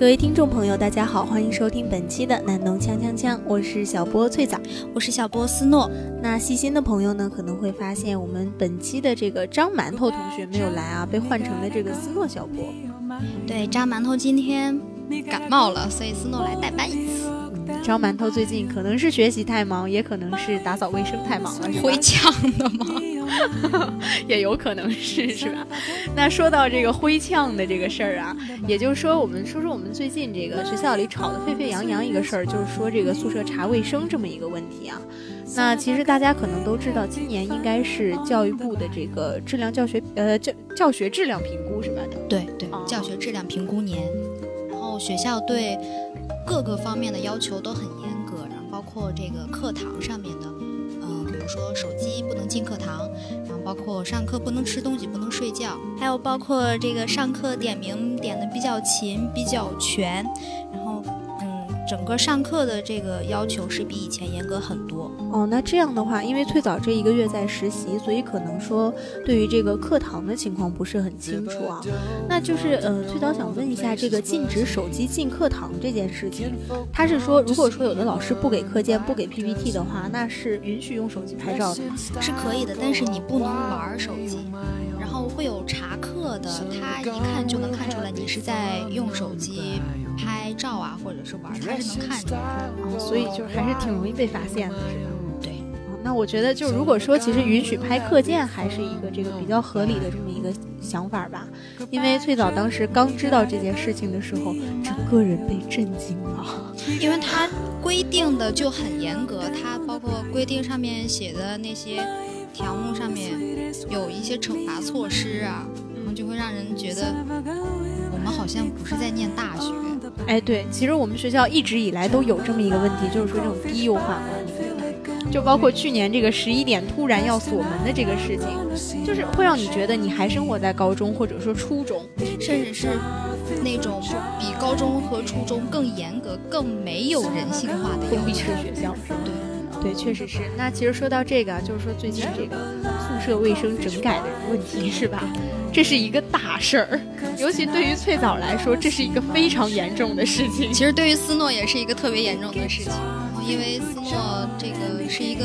各位听众朋友，大家好，欢迎收听本期的南农锵锵锵，我是小波翠仔，我是小波思诺。那细心的朋友呢，可能会发现我们本期的这个张馒头同学没有来啊，被换成了这个思诺小波。对，张馒头今天感冒了，所以思诺来代班一次。张馒头最近可能是学习太忙，也可能是打扫卫生太忙了，回呛的吗？也有可能是，是吧？那说到这个灰呛的这个事儿啊，也就是说，我们说说我们最近这个学校里吵得沸沸扬扬一个事儿，就是说这个宿舍查卫生这么一个问题啊。那其实大家可能都知道，今年应该是教育部的这个质量教学呃教教学质量评估是吧？对对，教学质量评估年，然后学校对各个方面的要求都很严格，然后包括这个课堂上面的。嗯，比如说手机不能进课堂，然后包括上课不能吃东西、不能睡觉，还有包括这个上课点名点的比较勤、比较全，整个上课的这个要求是比以前严格很多哦。那这样的话，因为最早这一个月在实习，所以可能说对于这个课堂的情况不是很清楚啊。那就是呃，最早想问一下，这个禁止手机进课堂这件事情，他是说如果说有的老师不给课件、不给 PPT 的话，那是允许用手机拍照的，是可以的，但是你不能玩手机。然后会有查课的，他一看就能看出来你是在用手机。拍照啊，或者是玩，他是能看出来的，所以就还是挺容易被发现的，是吧？对。那我觉得，就如果说其实允许拍课件，还是一个这个比较合理的这么一个想法吧。因为最早当时刚知道这件事情的时候，整个人被震惊了，因为他规定的就很严格，他包括规定上面写的那些条目上面有一些惩罚措施啊，就会让人觉得。我们好像不是在念大学，哎，对，其实我们学校一直以来都有这么一个问题，就是说这种低幼化管理，就包括去年这个十一点突然要锁门的这个事情，就是会让你觉得你还生活在高中或者说初中，甚至是那种比高中和初中更严格、更没有人性化的封闭式学校，对，对，确实是。那其实说到这个，就是说最近这个宿舍卫生整改的问题，是吧？这是一个大事儿，尤其对于翠藻来说，这是一个非常严重的事情。其实对于思诺也是一个特别严重的事情，因为思诺这个是一个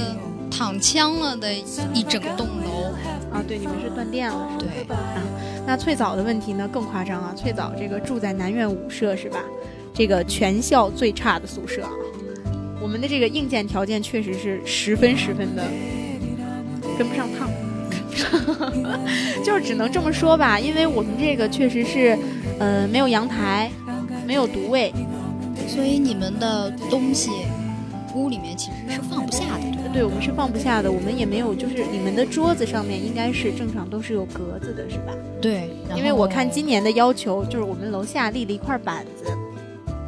躺枪了的一整栋楼啊。对，你们是断电了，对啊。那翠藻的问题呢更夸张啊，翠藻这个住在南苑五舍是吧？这个全校最差的宿舍啊。我们的这个硬件条件确实是十分十分的跟不上趟。就是只能这么说吧，因为我们这个确实是，呃，没有阳台，没有独卫，所以你们的东西屋里面其实是放不下的。对，我们是放不下的。我们也没有，就是你们的桌子上面应该是正常都是有格子的，是吧？对，因为我看今年的要求就是我们楼下立了一块板子。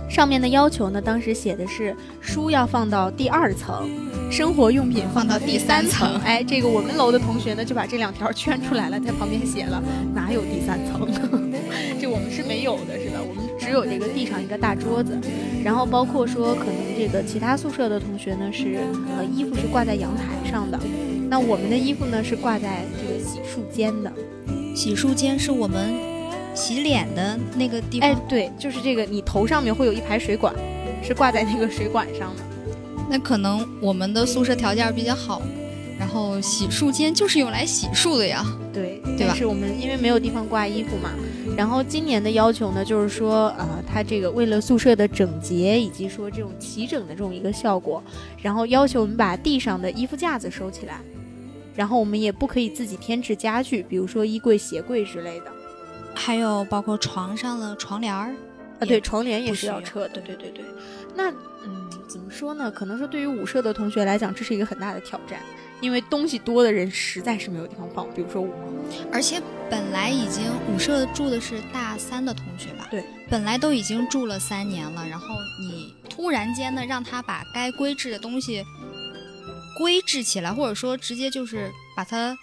上面的要求呢，当时写的是书要放到第二层，生活用品放到第三层。哎，这个我们楼的同学呢就把这两条圈出来了，在旁边写了哪有第三层？这我们是没有的，是吧？我们只有这个地上一个大桌子，然后包括说可能这个其他宿舍的同学呢是呃衣服是挂在阳台上的，那我们的衣服呢是挂在这个洗漱间的，洗漱间是我们。洗脸的那个地方，哎，对，就是这个，你头上面会有一排水管，是挂在那个水管上的。那可能我们的宿舍条件比较好，然后洗漱间就是用来洗漱的呀。对，对吧？是我们因为没有地方挂衣服嘛。然后今年的要求呢，就是说，呃，它这个为了宿舍的整洁以及说这种齐整的这种一个效果，然后要求我们把地上的衣服架子收起来，然后我们也不可以自己添置家具，比如说衣柜、鞋柜之类的。还有包括床上的床帘儿，啊，对，床帘也是要撤的。对对对，那嗯，说呢？可能说对于舞社的同学来讲，这是一个很大的挑战，因为东西多的人实在是没有地方放。比如说我，而且本来已经舞社住的是大三的同学吧？对，本来都已经住了三年了，然后你突然间呢，让他把该规制的东西规制起来，或者说直接就是把它。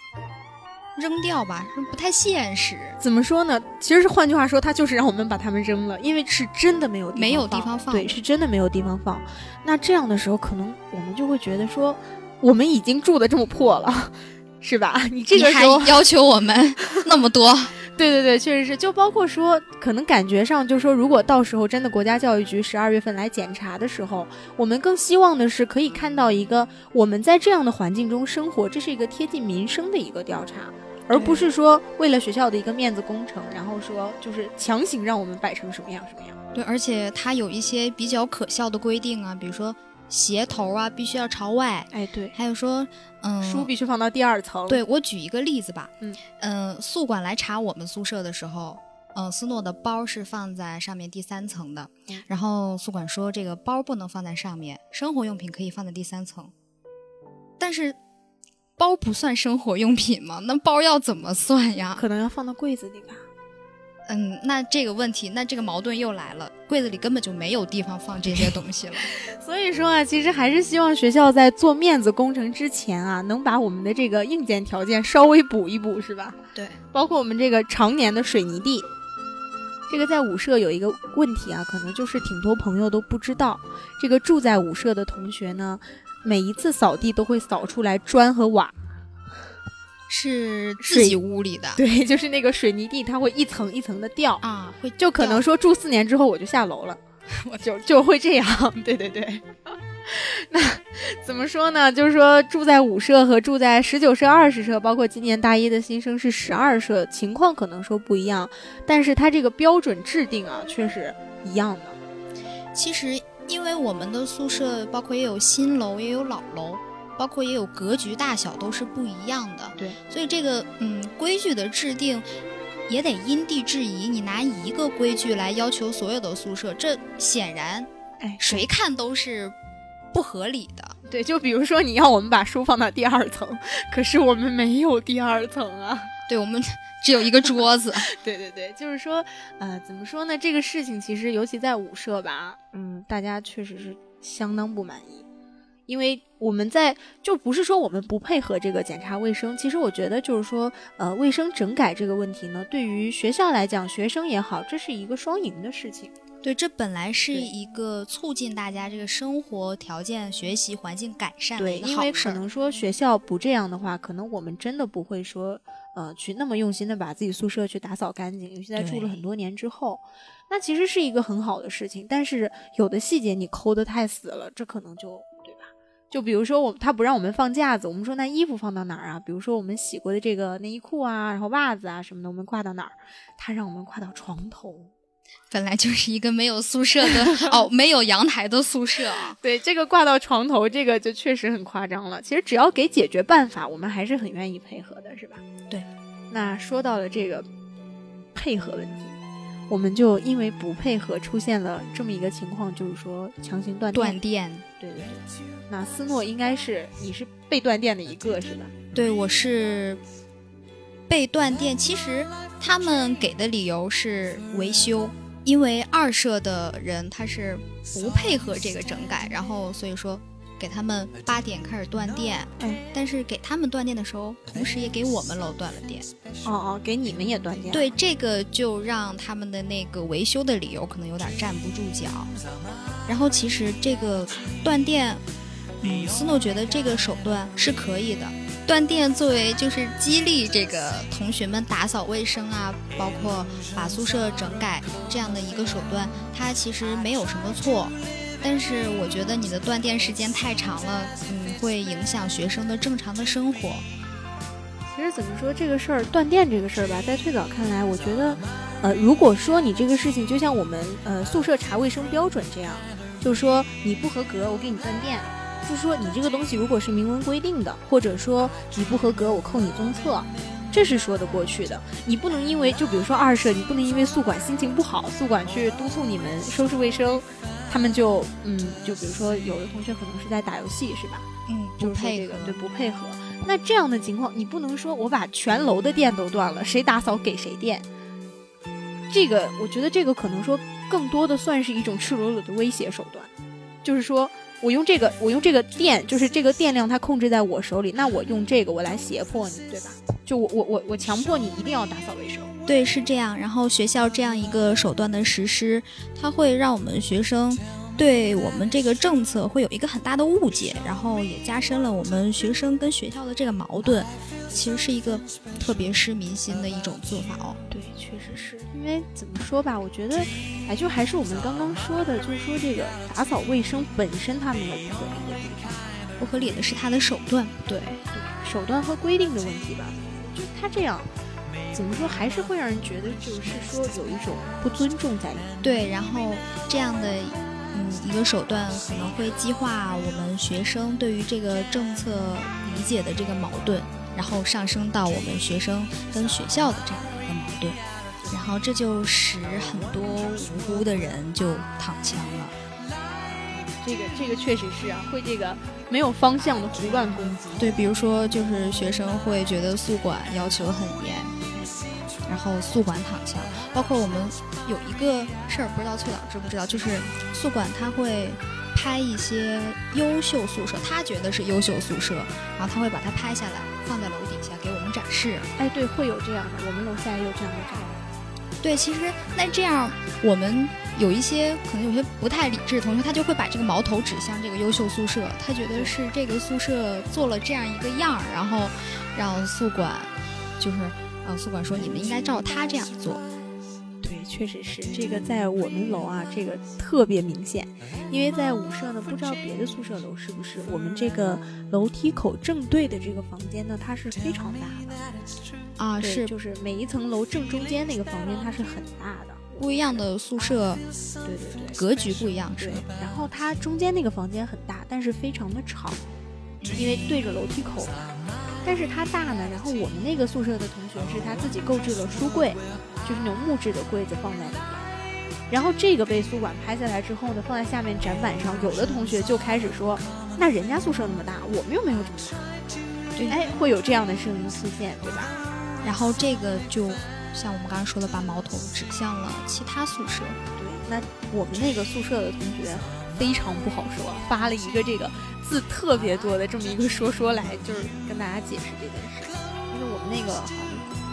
扔掉吧，不太现实。怎么说呢？其实是换句话说，他就是让我们把它们扔了，因为是真的没有没有地方放。对，是真的没有地方放。那这样的时候，可能我们就会觉得说，我们已经住的这么破了，是吧？你这个时候要求我们那么多，对对对，确实是。就包括说，可能感觉上，就是说如果到时候真的国家教育局十二月份来检查的时候，我们更希望的是可以看到一个我们在这样的环境中生活，这是一个贴近民生的一个调查，而不是说为了学校的一个面子工程，然后说就是强行让我们摆成什么样什么样。对，而且它有一些比较可笑的规定啊，比如说鞋头啊必须要朝外，哎，对，还有说，嗯，书必须放到第二层。对我举一个例子吧，嗯嗯，宿管来查我们宿舍的时候，嗯，斯诺的包是放在上面第三层的，嗯然后宿管说这个包不能放在上面，生活用品可以放在第三层，但是包不算生活用品吗？那包要怎么算呀？可能要放到柜子里吧。嗯，那这个问题，那这个矛盾又来了，柜子里根本就没有地方放这些东西了。所以说啊，其实还是希望学校在做面子工程之前啊，能把我们的这个硬件条件稍微补一补，是吧？对，包括我们这个常年的水泥地。这个在舞社有一个问题啊，可能就是挺多朋友都不知道，这个住在舞社的同学呢，每一次扫地都会扫出来砖和瓦。是自己屋里的，对，就是那个水泥地，它会一层一层的掉啊，会就可能说住四年之后我就下楼了，我就就会这样。对 对对，那怎么说呢？就是说住在五社和住在十九社、二十社，包括今年大一的新生是十二社，情况可能说不一样，但是它这个标准制定啊，确实一样的。其实，因为我们的宿舍包括也有新楼，也有老楼。包括也有格局大小都是不一样的，对，所以这个嗯规矩的制定也得因地制宜。你拿一个规矩来要求所有的宿舍，这显然哎谁看都是不合理的。对，就比如说你要我们把书放到第二层，可是我们没有第二层啊。对，我们只有一个桌子。对对对，就是说呃怎么说呢？这个事情其实尤其在舞社吧，嗯，大家确实是相当不满意。因为我们在就不是说我们不配合这个检查卫生，其实我觉得就是说，呃，卫生整改这个问题呢，对于学校来讲，学生也好，这是一个双赢的事情。对，这本来是一个促进大家这个生活条件、学习环境改善的对，因为可能说学校不这样的话，可能我们真的不会说，呃，去那么用心的把自己宿舍去打扫干净，尤其在住了很多年之后，那其实是一个很好的事情。但是有的细节你抠得太死了，这可能就对吧。就比如说我他不让我们放架子，我们说那衣服放到哪儿啊？比如说我们洗过的这个内衣裤啊，然后袜子啊什么的，我们挂到哪儿？他让我们挂到床头。本来就是一个没有宿舍的哦，没有阳台的宿舍啊。对，这个挂到床头，这个就确实很夸张了。其实只要给解决办法，我们还是很愿意配合的，是吧？对。那说到了这个配合问题，我们就因为不配合，出现了这么一个情况，就是说强行断断电。对对对。那思诺应该是你是被断电的一个是吧？对，我是被断电。其实他们给的理由是维修，因为二社的人他是不配合这个整改，然后所以说给他们八点开始断电。哎，但是给他们断电的时候，同时也给我们楼断了电。哦哦，给你们也断电。对，这个就让他们的那个维修的理由可能有点站不住脚。然后其实这个断电。嗯，斯诺觉得这个手段是可以的。断电作为就是激励这个同学们打扫卫生啊，包括把宿舍整改这样的一个手段，它其实没有什么错。但是我觉得你的断电时间太长了，嗯，会影响学生的正常的生活。其实怎么说这个事儿，断电这个事儿吧，在最早看来，我觉得，呃，如果说你这个事情就像我们呃宿舍查卫生标准这样，就是说你不合格，我给你断电。就说你这个东西如果是明文规定的，或者说你不合格，我扣你综测，这是说得过去的。你不能因为就比如说二社，你不能因为宿管心情不好，宿管去督促你们收拾卫生，他们就嗯，就比如说有的同学可能是在打游戏，是吧？嗯，不配合，对，不配合。那这样的情况，你不能说我把全楼的电都断了，谁打扫给谁电。这个我觉得这个可能说更多的算是一种赤裸裸的威胁手段，就是说。我用这个，我用这个电，就是这个电量，它控制在我手里。那我用这个，我来胁迫你，对吧？就我我我我强迫你一定要打扫卫生。对，是这样。然后学校这样一个手段的实施，它会让我们学生，对我们这个政策会有一个很大的误解，然后也加深了我们学生跟学校的这个矛盾，其实是一个特别失民心的一种做法哦。对，确实是因为怎么说吧，我觉得，哎，就还是我们刚刚说的，就是说这个打扫卫生本身它没有不合理的地方，不合理的是它的手段不对，手段和规定的问题吧，就他这样。怎么说，还是会让人觉得，就是说有一种不尊重在里面。对，然后这样的嗯一个手段可能会激化我们学生对于这个政策理解的这个矛盾，然后上升到我们学生跟学校的这样的一个矛盾，然后这就使很多无辜的人就躺枪了。这个这个确实是啊，会这个没有方向的胡乱攻击。对，比如说就是学生会觉得宿管要求很严。然后宿管躺枪，包括我们有一个事儿，不知道翠老知不知道，就是宿管他会拍一些优秀宿舍，他觉得是优秀宿舍，然后他会把它拍下来，放在楼底下给我们展示。哎，对，会有这样的，我们楼下也有这样的展。对，其实那这样我们有一些可能有些不太理智的同学，他就会把这个矛头指向这个优秀宿舍，他觉得是这个宿舍做了这样一个样儿，然后让宿管就是。呃，宿管说你们应该照他这样做。对，确实是这个，在我们楼啊，这个特别明显。因为在五舍呢，不知道别的宿舍楼是不是，我们这个楼梯口正对的这个房间呢，它是非常大的。啊，是，就是每一层楼正中间那个房间，它是很大的。不一样的宿舍，对对对，格局不一样，是。然后它中间那个房间很大，但是非常的吵，因为对着楼梯口嘛。但是它大呢，然后我们那个宿舍的同学是他自己购置了书柜，就是那种木质的柜子放在里面。然后这个被宿管拍下来之后呢，放在下面展板上，有的同学就开始说：“那人家宿舍那么大，我们又没有这么大。”对，哎，会有这样的声音出现，对吧？然后这个就像我们刚刚说的，把矛头指向了其他宿舍。对，那我们那个宿舍的同学非常不好说，发了一个这个。字特别多的这么一个说说来，就是跟大家解释这件事，因为我们那个好像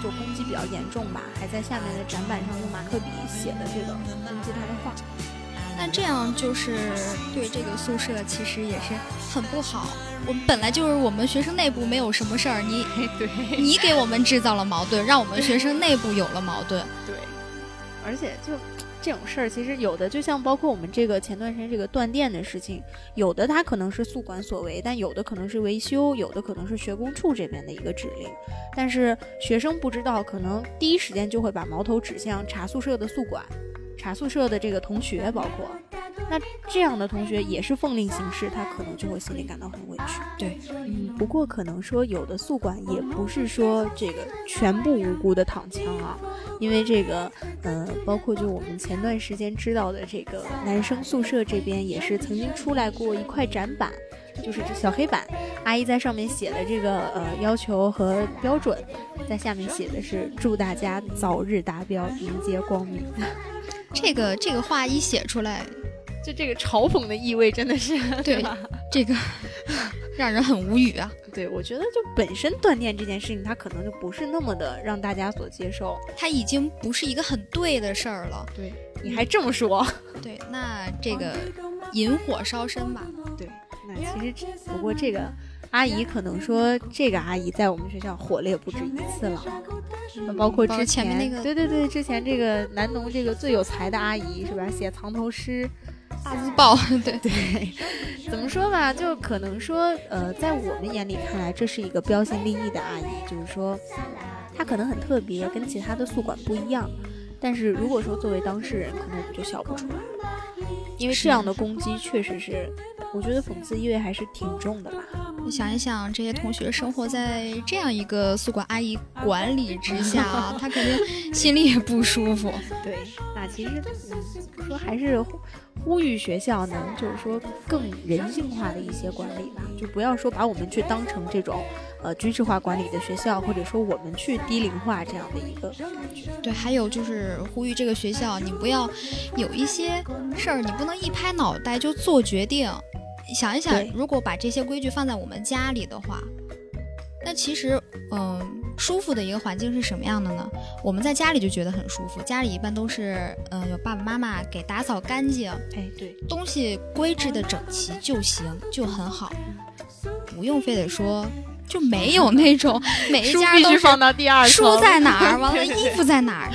就攻击比较严重吧，还在下面的展板上用马克笔写的这个攻击他的话。那这样就是对这个宿舍其实也是很不好。我们本来就是我们学生内部没有什么事儿，你 对你给我们制造了矛盾，让我们学生内部有了矛盾。对，而且就。这种事儿其实有的，就像包括我们这个前段时间这个断电的事情，有的它可能是宿管所为，但有的可能是维修，有的可能是学工处这边的一个指令。但是学生不知道，可能第一时间就会把矛头指向查宿舍的宿管，查宿舍的这个同学，包括。那这样的同学也是奉令行事，他可能就会心里感到很委屈。对，嗯，不过可能说有的宿管也不是说这个全部无辜的躺枪啊，因为这个，呃，包括就我们前段时间知道的这个男生宿舍这边也是曾经出来过一块展板，就是这小黑板，阿姨在上面写的这个呃要求和标准，在下面写的是祝大家早日达标，迎接光明。这个这个话一写出来。就这个嘲讽的意味真的是对 这个 让人很无语啊！对，我觉得就本身断电这件事情，它可能就不是那么的让大家所接受，它已经不是一个很对的事儿了。对，你还这么说？对，那这个引火烧身吧。对，那其实不过这个阿姨可能说，这个阿姨在我们学校火了也不止一次了，包括之前那个，对对对，之前这个南农这个最有才的阿姨是吧？写藏头诗。大字报，对对，怎么说吧，就可能说，呃，在我们眼里看来，这是一个标新立异的阿姨，就是说，她可能很特别，跟其他的宿管不一样。但是如果说作为当事人，可能我们就笑不出来，因为这样的攻击确实是，我觉得讽刺意味还是挺重的吧。你想一想，这些同学生活在这样一个宿管阿姨管理之下，他肯定心里也不舒服。对，那其实嗯说还是。呼吁学校呢就是说更人性化的一些管理吧，就不要说把我们去当成这种呃军事化管理的学校，或者说我们去低龄化这样的一个。对，还有就是呼吁这个学校，你不要有一些事儿，你不能一拍脑袋就做决定。想一想，如果把这些规矩放在我们家里的话，那其实嗯。舒服的一个环境是什么样的呢？我们在家里就觉得很舒服，家里一般都是，嗯、有爸爸妈妈给打扫干净，哎，对，东西规置的整齐就行，就很好，不用非得说就没有那种 每一家都须放到第二层。书在哪儿，完了衣服在哪儿，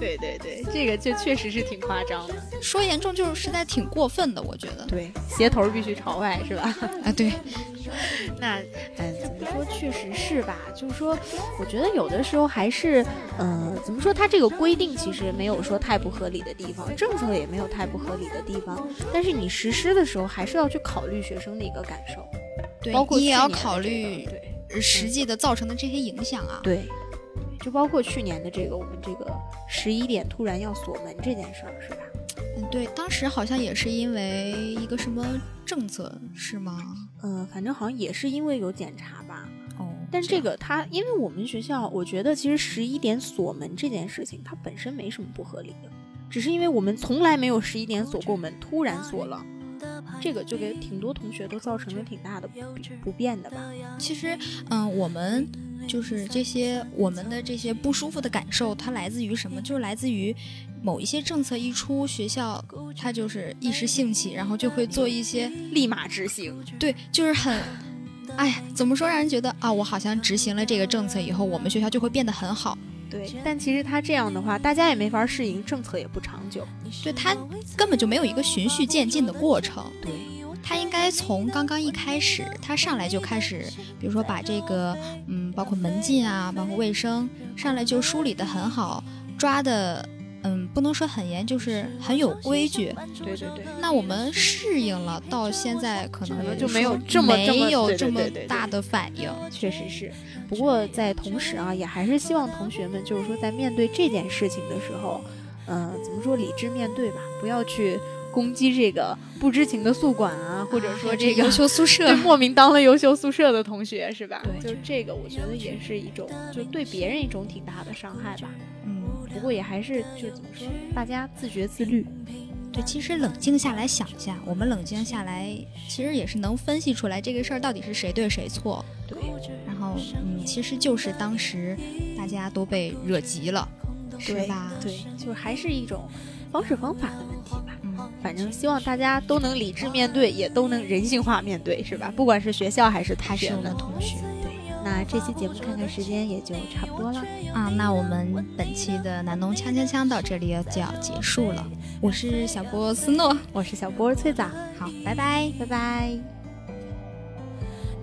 对对对，这个就确实是挺夸张的。说严重就是实在挺过分的，我觉得。对，鞋头必须朝外，是吧？啊，对，那，嗯，怎么说，确实是吧？就是说，我觉得有的时候还是，呃，怎么说，它这个规定其实没有说太不合理的地方，政策也没有太不合理的地方，但是你实施的时候还是要去考虑学生的一个感受，对包括你也要考虑对实际的造成的这些影响啊。对，就包括去年的这个我们这个十一点突然要锁门这件事儿，是吧？嗯，对，当时好像也是因为一个什么政策，是吗？嗯，反正好像也是因为有检查吧。哦，但这个它，因为我们学校，我觉得其实十一点锁门这件事情，它本身没什么不合理的，只是因为我们从来没有十一点锁过门，突然锁了，这个就给挺多同学都造成了挺大的不不便的吧。其实，嗯，我们就是这些我们的这些不舒服的感受，它来自于什么？就是来自于某一些政策一出，学校它就是一时兴起，然后就会做一些立马执行，对，就是很。哎呀，怎么说让人觉得啊，我好像执行了这个政策以后，我们学校就会变得很好。对。但其实他这样的话，大家也没法适应，政策也不长久。对，他根本就没有一个循序渐进的过程。对，他应该从刚刚一开始，他上来就开始，比如说把这个，嗯，包括门禁啊，包括卫生，上来就梳理的很好，抓的，嗯，不能说很严，就是很有规矩。对对对。那我们适应了，到现在可能就没有这么没有这么大的反应。确实是，不过在同时啊，也还是希望同学们，就是说在面对这件事情的时候，嗯、怎么说理智面对吧，不要去攻击这个不知情的宿管啊，或者说这个优秀 宿舍对，莫名当了优秀宿舍的同学是吧？对就这个，我觉得也是一种，就对别人一种挺大的伤害吧。嗯，不过也还是就是怎么说，大家自觉自律。对，其实冷静下来想一下，我们冷静下来，其实也是能分析出来这个事儿到底是谁对谁错。对，然后，嗯，其实就是当时大家都被惹急了，是吧？对，就是还是一种方式方法的问题吧。嗯，反正希望大家都能理智面对，也都能人性化面对，是吧？不管是学校还是他学们还是我们。同学。那这期节目看看时间也就差不多了。啊，那我们本期的南农锵锵锵到这里就要结束了。我是小波斯诺，我是小波儿翠枣，好，拜拜。拜拜。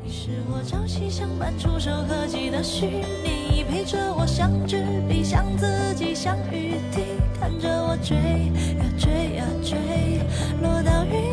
你是我朝夕相伴、触手可及的虚拟，陪着我像纸笔，像自己，像雨滴，看着我追呀追呀追，落到云